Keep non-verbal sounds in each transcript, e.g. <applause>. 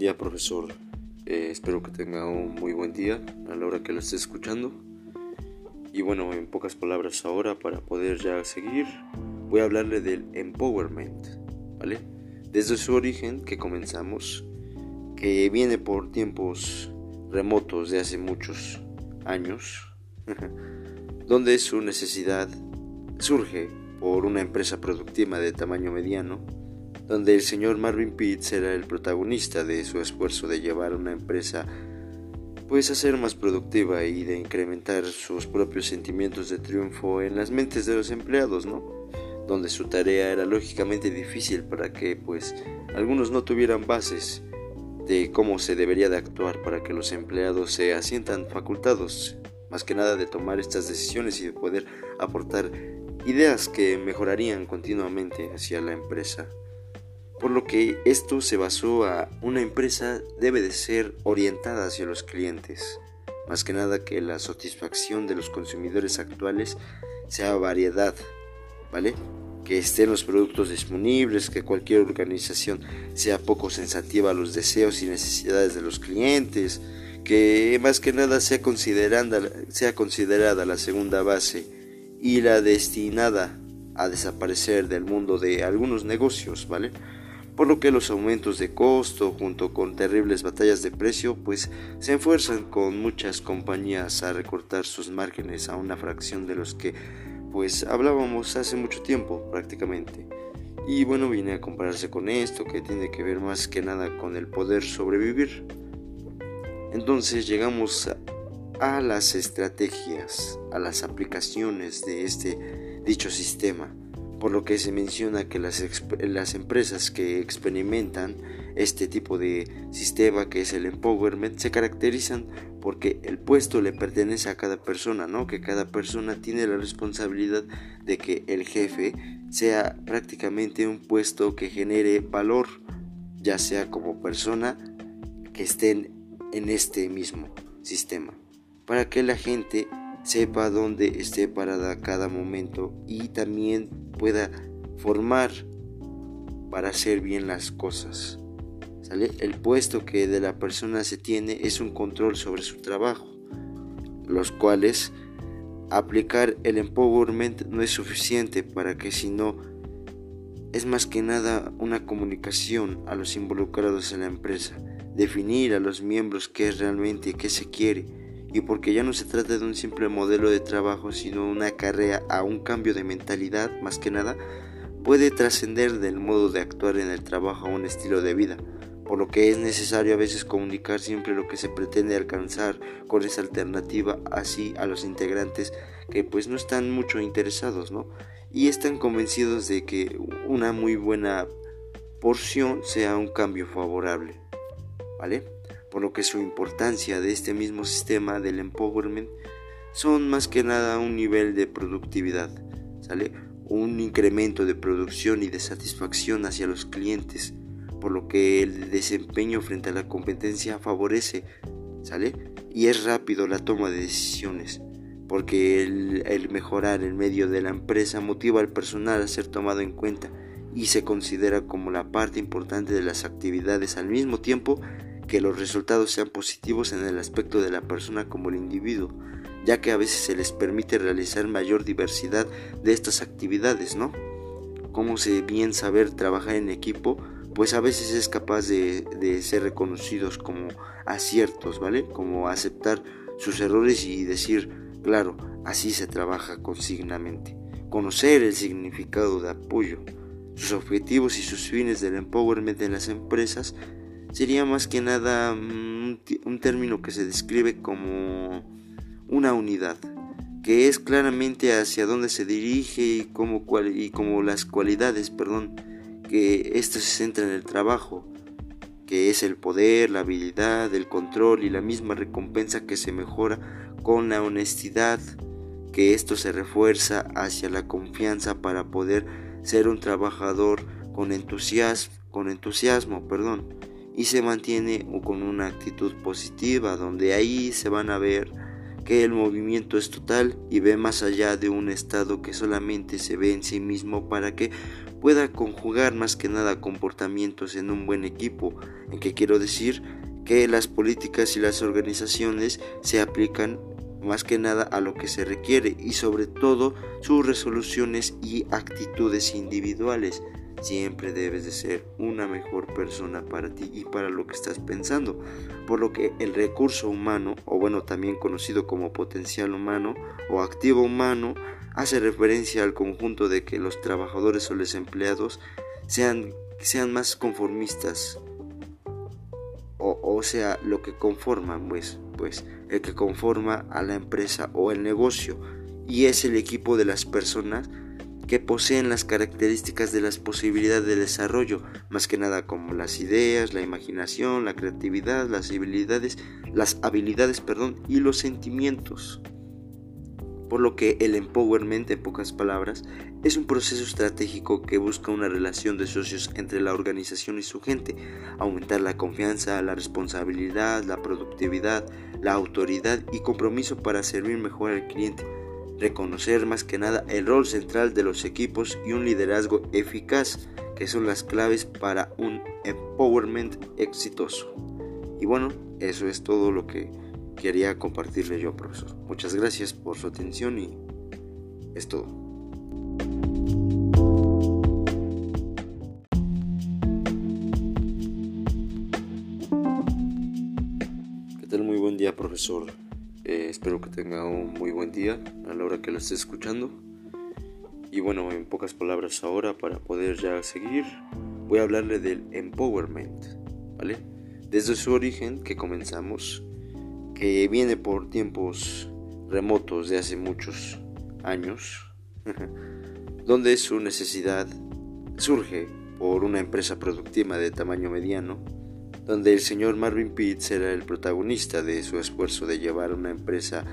día, profesor. Eh, espero que tenga un muy buen día a la hora que lo esté escuchando. Y bueno, en pocas palabras ahora, para poder ya seguir, voy a hablarle del empowerment, ¿vale? Desde su origen que comenzamos, que viene por tiempos remotos de hace muchos años, <laughs> donde su necesidad surge por una empresa productiva de tamaño mediano donde el señor Marvin Pitts era el protagonista de su esfuerzo de llevar una empresa pues a ser más productiva y de incrementar sus propios sentimientos de triunfo en las mentes de los empleados, ¿no? Donde su tarea era lógicamente difícil para que pues algunos no tuvieran bases de cómo se debería de actuar para que los empleados se asientan facultados, más que nada de tomar estas decisiones y de poder aportar ideas que mejorarían continuamente hacia la empresa por lo que esto se basó a una empresa debe de ser orientada hacia los clientes, más que nada que la satisfacción de los consumidores actuales sea variedad, ¿vale? Que estén los productos disponibles, que cualquier organización sea poco sensativa a los deseos y necesidades de los clientes, que más que nada sea considerada, sea considerada la segunda base y la destinada a desaparecer del mundo de algunos negocios, ¿vale? Por lo que los aumentos de costo junto con terribles batallas de precio pues se esfuerzan con muchas compañías a recortar sus márgenes a una fracción de los que pues hablábamos hace mucho tiempo prácticamente. Y bueno, viene a compararse con esto que tiene que ver más que nada con el poder sobrevivir. Entonces llegamos a las estrategias, a las aplicaciones de este dicho sistema por lo que se menciona que las, las, empresas que experimentan este tipo de sistema que es el empowerment se caracterizan porque el puesto le pertenece a cada persona, ¿no? Que cada persona tiene la responsabilidad de que el jefe sea prácticamente un puesto que genere valor, ya sea como persona que estén en este mismo sistema, para que la gente sepa dónde esté parada cada momento y también pueda formar para hacer bien las cosas. El puesto que de la persona se tiene es un control sobre su trabajo, los cuales aplicar el empowerment no es suficiente para que si no es más que nada una comunicación a los involucrados en la empresa, definir a los miembros qué es realmente qué se quiere y porque ya no se trata de un simple modelo de trabajo, sino una carrera a un cambio de mentalidad más que nada, puede trascender del modo de actuar en el trabajo a un estilo de vida, por lo que es necesario a veces comunicar siempre lo que se pretende alcanzar con esa alternativa así a los integrantes que pues no están mucho interesados, ¿no? Y están convencidos de que una muy buena porción sea un cambio favorable, ¿vale? Por lo que su importancia de este mismo sistema del empowerment son más que nada un nivel de productividad, ¿sale? Un incremento de producción y de satisfacción hacia los clientes, por lo que el desempeño frente a la competencia favorece, ¿sale? Y es rápido la toma de decisiones, porque el, el mejorar el medio de la empresa motiva al personal a ser tomado en cuenta y se considera como la parte importante de las actividades al mismo tiempo que los resultados sean positivos en el aspecto de la persona como el individuo, ya que a veces se les permite realizar mayor diversidad de estas actividades, ¿no? Como se bien saber trabajar en equipo, pues a veces es capaz de, de ser reconocidos como aciertos, ¿vale? Como aceptar sus errores y decir, claro, así se trabaja consignamente. Conocer el significado de apoyo, sus objetivos y sus fines del empowerment en las empresas sería más que nada mm, un, término que se describe como una unidad, que es claramente hacia dónde se dirige y como, y como las cualidades, perdón, que esto se centra en el trabajo, que es el poder, la habilidad, el control y la misma recompensa que se mejora con la honestidad, que esto se refuerza hacia la confianza para poder ser un trabajador con entusiasmo, con entusiasmo, perdón y se mantiene con una actitud positiva, donde ahí se van a ver que el movimiento es total y ve más allá de un estado que solamente se ve en sí mismo para que pueda conjugar más que nada comportamientos en un buen equipo, en que quiero decir que las políticas y las organizaciones se aplican más que nada a lo que se requiere y sobre todo sus resoluciones y actitudes individuales. Siempre debes de ser una mejor persona para ti y para lo que estás pensando. Por lo que el recurso humano, o bueno también conocido como potencial humano o activo humano, hace referencia al conjunto de que los trabajadores o los empleados sean, sean más conformistas. O, o sea, lo que conforman, pues, pues, el que conforma a la empresa o el negocio. Y es el equipo de las personas que poseen las características de las posibilidades de desarrollo, más que nada como las ideas, la imaginación, la creatividad, las habilidades, las habilidades, perdón, y los sentimientos. Por lo que el empowerment, en pocas palabras, es un proceso estratégico que busca una relación de socios entre la organización y su gente, aumentar la confianza, la responsabilidad, la productividad, la autoridad y compromiso para servir mejor al cliente reconocer más que nada el rol central de los equipos y un liderazgo eficaz, que son las claves para un empowerment exitoso. Y bueno, eso es todo lo que quería compartirle yo, profesor. Muchas gracias por su atención y es todo. ¿Qué tal? Muy buen día, profesor. Eh, espero que tenga un muy buen día a la hora que lo esté escuchando. Y bueno, en pocas palabras ahora, para poder ya seguir, voy a hablarle del empowerment, ¿vale? Desde su origen que comenzamos, que viene por tiempos remotos de hace muchos años, <laughs> donde su necesidad surge por una empresa productiva de tamaño mediano, donde el señor Marvin Pitts era el protagonista de su esfuerzo de llevar una empresa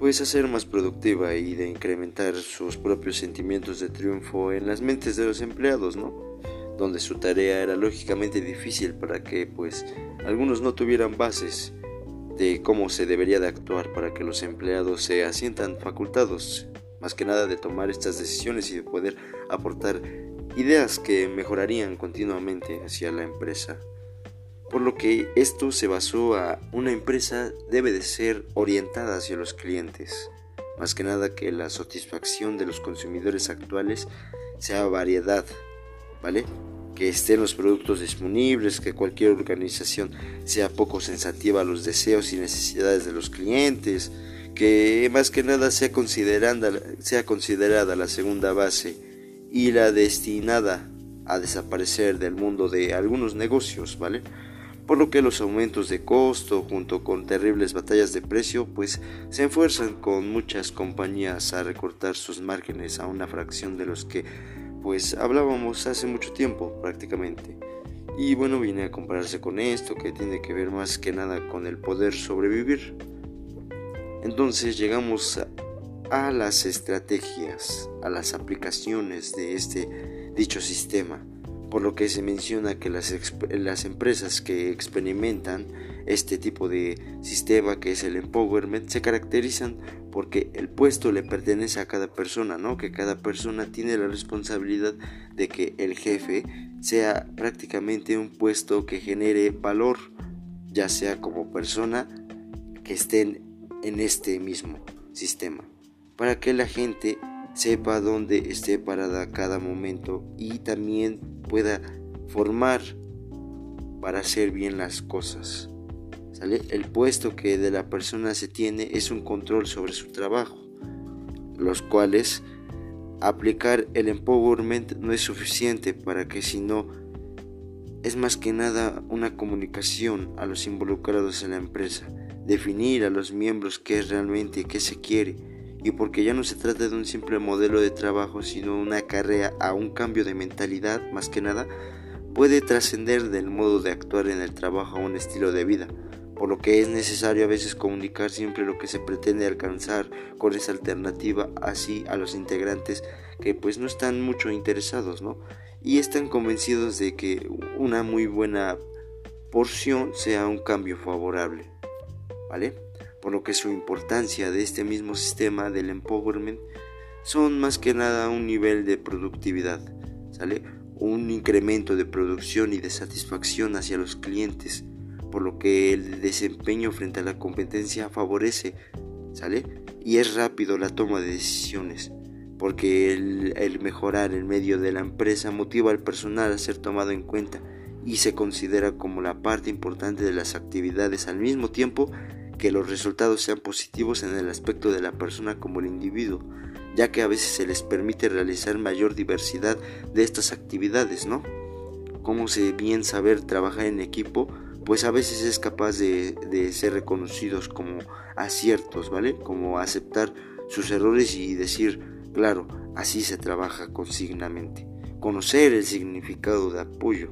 pues a ser más productiva y de incrementar sus propios sentimientos de triunfo en las mentes de los empleados, ¿no? Donde su tarea era lógicamente difícil para que pues algunos no tuvieran bases de cómo se debería de actuar para que los empleados se asientan facultados, más que nada de tomar estas decisiones y de poder aportar ideas que mejorarían continuamente hacia la empresa por lo que esto se basó a una empresa debe de ser orientada hacia los clientes, más que nada que la satisfacción de los consumidores actuales sea variedad, ¿vale? Que estén los productos disponibles, que cualquier organización sea poco sensativa a los deseos y necesidades de los clientes, que más que nada sea considerada, sea considerada la segunda base y la destinada a desaparecer del mundo de algunos negocios, ¿vale? Por lo que los aumentos de costo junto con terribles batallas de precio pues se esfuerzan con muchas compañías a recortar sus márgenes a una fracción de los que pues hablábamos hace mucho tiempo prácticamente. Y bueno, viene a compararse con esto que tiene que ver más que nada con el poder sobrevivir. Entonces llegamos a las estrategias, a las aplicaciones de este dicho sistema por lo que se menciona que las, las empresas que experimentan este tipo de sistema que es el empowerment se caracterizan porque el puesto le pertenece a cada persona, ¿no? Que cada persona tiene la responsabilidad de que el jefe sea prácticamente un puesto que genere valor, ya sea como persona que estén en este mismo sistema, para que la gente sepa dónde esté parada cada momento y también pueda formar para hacer bien las cosas. El puesto que de la persona se tiene es un control sobre su trabajo, los cuales aplicar el empowerment no es suficiente para que si no es más que nada una comunicación a los involucrados en la empresa, definir a los miembros qué es realmente qué se quiere y porque ya no se trata de un simple modelo de trabajo, sino una carrera a un cambio de mentalidad más que nada, puede trascender del modo de actuar en el trabajo a un estilo de vida, por lo que es necesario a veces comunicar siempre lo que se pretende alcanzar con esa alternativa así a los integrantes que pues no están mucho interesados, ¿no? Y están convencidos de que una muy buena porción sea un cambio favorable, ¿vale? Por lo que su importancia de este mismo sistema del empowerment son más que nada un nivel de productividad, ¿sale? Un incremento de producción y de satisfacción hacia los clientes, por lo que el desempeño frente a la competencia favorece, ¿sale? Y es rápido la toma de decisiones, porque el, el mejorar el medio de la empresa motiva al personal a ser tomado en cuenta y se considera como la parte importante de las actividades al mismo tiempo que los resultados sean positivos en el aspecto de la persona como el individuo, ya que a veces se les permite realizar mayor diversidad de estas actividades, ¿no? Como se bien saber trabajar en equipo, pues a veces es capaz de, de ser reconocidos como aciertos, ¿vale? Como aceptar sus errores y decir, claro, así se trabaja consignamente. Conocer el significado de apoyo,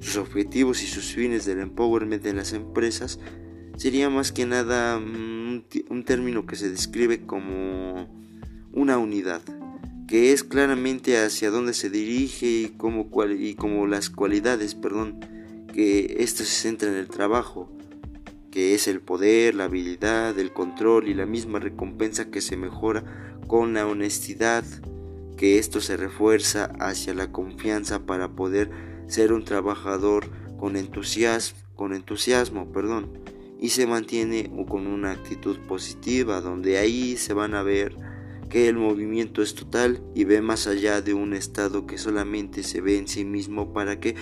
sus objetivos y sus fines del empowerment de las empresas sería más que nada mm, un, término que se describe como una unidad, que es claramente hacia dónde se dirige y como, y como las cualidades, perdón, que esto se centra en el trabajo, que es el poder, la habilidad, el control y la misma recompensa que se mejora con la honestidad, que esto se refuerza hacia la confianza para poder ser un trabajador con entusiasmo, con entusiasmo, perdón, y se mantiene con una actitud positiva, donde ahí se van a ver que el movimiento es total y ve más allá de un estado que solamente se ve en sí mismo para que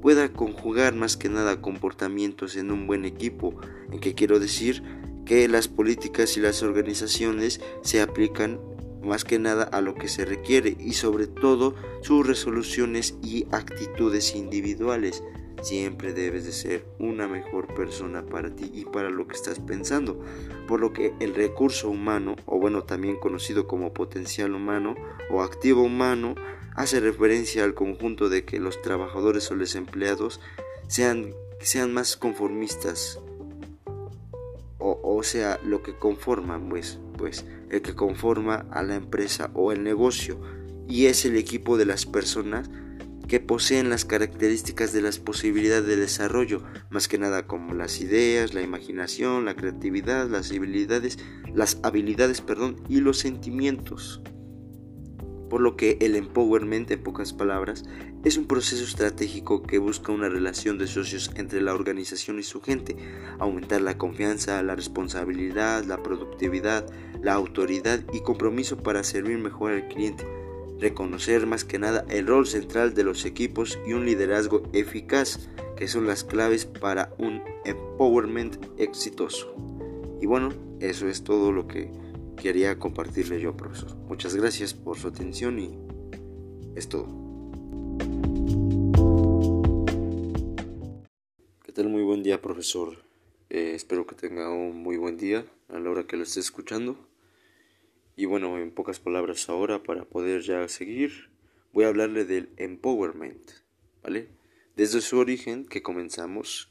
pueda conjugar más que nada comportamientos en un buen equipo, en que quiero decir que las políticas y las organizaciones se aplican más que nada a lo que se requiere y sobre todo sus resoluciones y actitudes individuales. Siempre debes de ser una mejor persona para ti y para lo que estás pensando. Por lo que el recurso humano, o bueno también conocido como potencial humano o activo humano, hace referencia al conjunto de que los trabajadores o los empleados sean, sean más conformistas. O, sea, lo que conforman, pues, pues el que conforma a la empresa o el negocio y es el equipo de las personas que poseen las características de las posibilidades de desarrollo, más que nada como las ideas, la imaginación, la creatividad, las habilidades, las habilidades, perdón, y los sentimientos. Por lo que el empowerment, en pocas palabras, es un proceso estratégico que busca una relación de socios entre la organización y su gente, aumentar la confianza, la responsabilidad, la productividad, la autoridad y compromiso para servir mejor al cliente, reconocer más que nada el rol central de los equipos y un liderazgo eficaz, que son las claves para un empowerment exitoso. Y bueno, eso es todo lo que quería compartirle yo, profesor. Muchas gracias por su atención y es todo. ¿Qué tal? Muy buen día, profesor. Eh, espero que tenga un muy buen día a la hora que lo esté escuchando. Y bueno, en pocas palabras ahora, para poder ya seguir, voy a hablarle del empowerment, ¿vale? Desde su origen que comenzamos,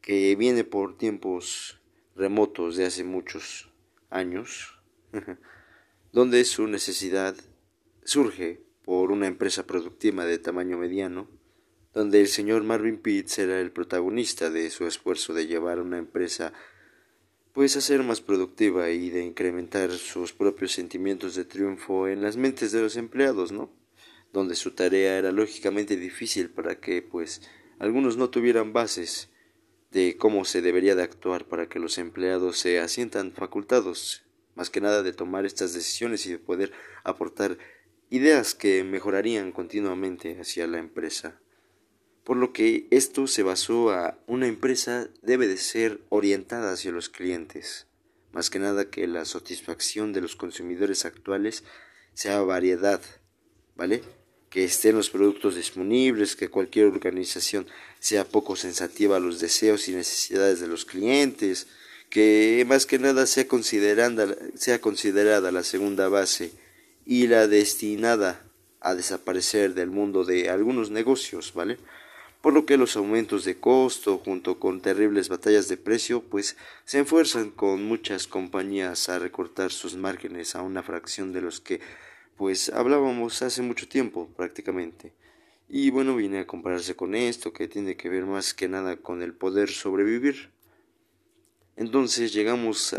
que viene por tiempos remotos de hace muchos años, <laughs> donde su necesidad surge por una empresa productiva de tamaño mediano, donde el señor Marvin Pitts era el protagonista de su esfuerzo de llevar una empresa pues a ser más productiva y de incrementar sus propios sentimientos de triunfo en las mentes de los empleados, ¿no? Donde su tarea era lógicamente difícil para que pues algunos no tuvieran bases de cómo se debería de actuar para que los empleados se asientan facultados más que nada de tomar estas decisiones y de poder aportar ideas que mejorarían continuamente hacia la empresa. Por lo que esto se basó a una empresa debe de ser orientada hacia los clientes, más que nada que la satisfacción de los consumidores actuales sea variedad, ¿vale? Que estén los productos disponibles, que cualquier organización sea poco sensativa a los deseos y necesidades de los clientes, que más que nada sea considerada, sea considerada la segunda base y la destinada a desaparecer del mundo de algunos negocios, ¿vale? Por lo que los aumentos de costo junto con terribles batallas de precio pues se esfuerzan con muchas compañías a recortar sus márgenes a una fracción de los que pues hablábamos hace mucho tiempo prácticamente. Y bueno, vine a compararse con esto que tiene que ver más que nada con el poder sobrevivir. Entonces llegamos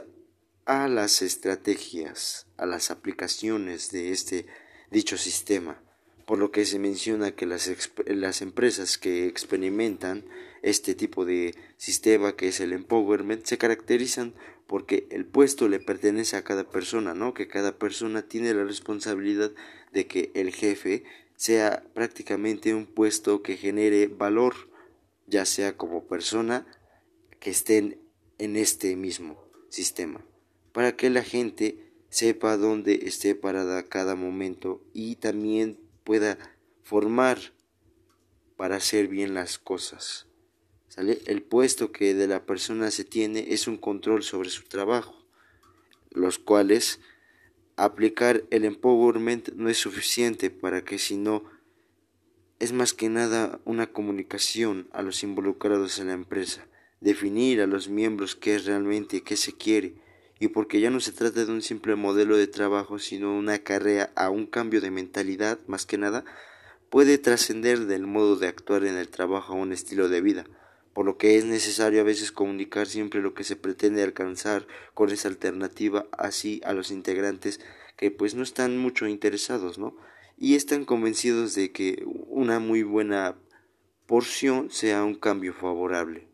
a las estrategias, a las aplicaciones de este dicho sistema, por lo que se menciona que las, las empresas que experimentan este tipo de sistema que es el empowerment se caracterizan porque el puesto le pertenece a cada persona, ¿no? Que cada persona tiene la responsabilidad de que el jefe sea prácticamente un puesto que genere valor, ya sea como persona que estén en este mismo sistema, para que la gente sepa dónde esté parada cada momento y también pueda formar para hacer bien las cosas. El puesto que de la persona se tiene es un control sobre su trabajo, los cuales aplicar el empowerment no es suficiente para que si no es más que nada una comunicación a los involucrados en la empresa, definir a los miembros qué es realmente qué se quiere y porque ya no se trata de un simple modelo de trabajo sino una carrera a un cambio de mentalidad más que nada puede trascender del modo de actuar en el trabajo a un estilo de vida por lo que es necesario a veces comunicar siempre lo que se pretende alcanzar con esa alternativa así a los integrantes que pues no están mucho interesados, ¿no? Y están convencidos de que una muy buena porción sea un cambio favorable,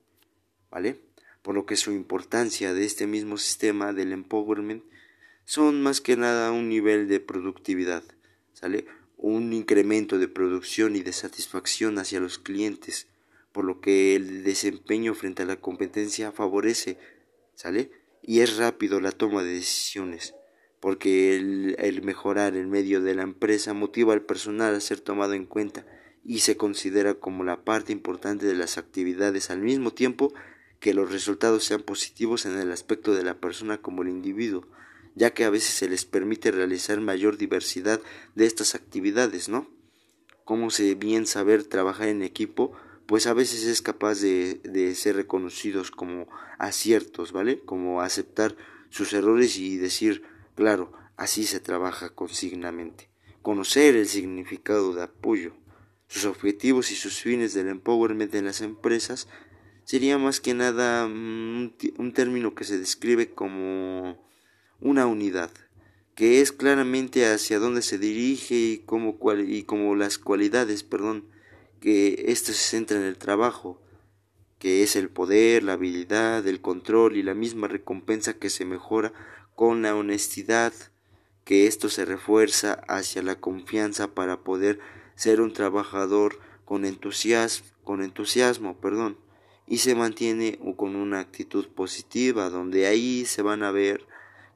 ¿vale? Por lo que su importancia de este mismo sistema del empowerment son más que nada un nivel de productividad, ¿sale? Un incremento de producción y de satisfacción hacia los clientes, por lo que el desempeño frente a la competencia favorece, ¿sale? Y es rápido la toma de decisiones, porque el, el, mejorar el medio de la empresa motiva al personal a ser tomado en cuenta y se considera como la parte importante de las actividades al mismo tiempo que los resultados sean positivos en el aspecto de la persona como el individuo, ya que a veces se les permite realizar mayor diversidad de estas actividades, ¿no? Como se bien saber trabajar en equipo pues a veces es capaz de, de ser reconocidos como aciertos, ¿vale? Como aceptar sus errores y decir, claro, así se trabaja consignamente. Conocer el significado de apoyo, sus objetivos y sus fines del empowerment en las empresas sería más que nada un, un término que se describe como una unidad, que es claramente hacia dónde se dirige y como, y como las cualidades, perdón, que esto se centra en el trabajo, que es el poder, la habilidad, el control y la misma recompensa que se mejora con la honestidad, que esto se refuerza hacia la confianza para poder ser un trabajador con entusiasmo, con entusiasmo, perdón, y se mantiene con una actitud positiva, donde ahí se van a ver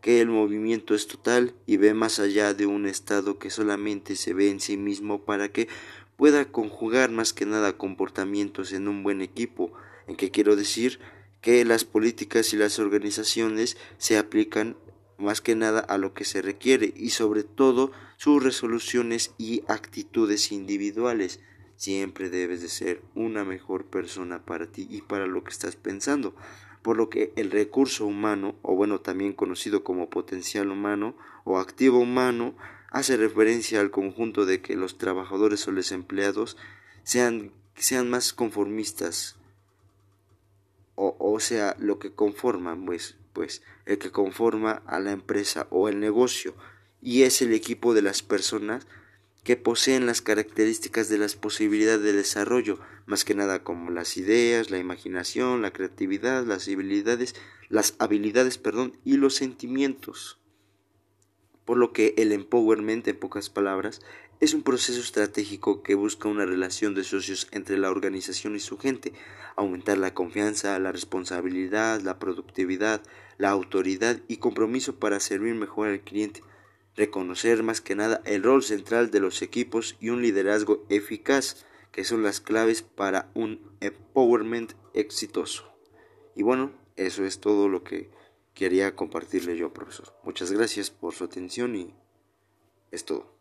que el movimiento es total y ve más allá de un estado que solamente se ve en sí mismo para que pueda conjugar más que nada comportamientos en un buen equipo, en que quiero decir que las políticas y las organizaciones se aplican más que nada a lo que se requiere y sobre todo sus resoluciones y actitudes individuales. Siempre debes de ser una mejor persona para ti y para lo que estás pensando. Por lo que el recurso humano, o bueno, también conocido como potencial humano o activo humano, hace referencia al conjunto de que los trabajadores o los empleados sean, sean más conformistas o, o sea lo que conforman pues pues el que conforma a la empresa o el negocio y es el equipo de las personas que poseen las características de las posibilidades de desarrollo, más que nada como las ideas, la imaginación, la creatividad, las habilidades, las habilidades, perdón, y los sentimientos. Por lo que el empowerment, en pocas palabras, es un proceso estratégico que busca una relación de socios entre la organización y su gente, aumentar la confianza, la responsabilidad, la productividad, la autoridad y compromiso para servir mejor al cliente, reconocer más que nada el rol central de los equipos y un liderazgo eficaz, que son las claves para un empowerment exitoso. Y bueno, eso es todo lo que quería compartirle yo, profesor. Muchas gracias por su atención y es todo.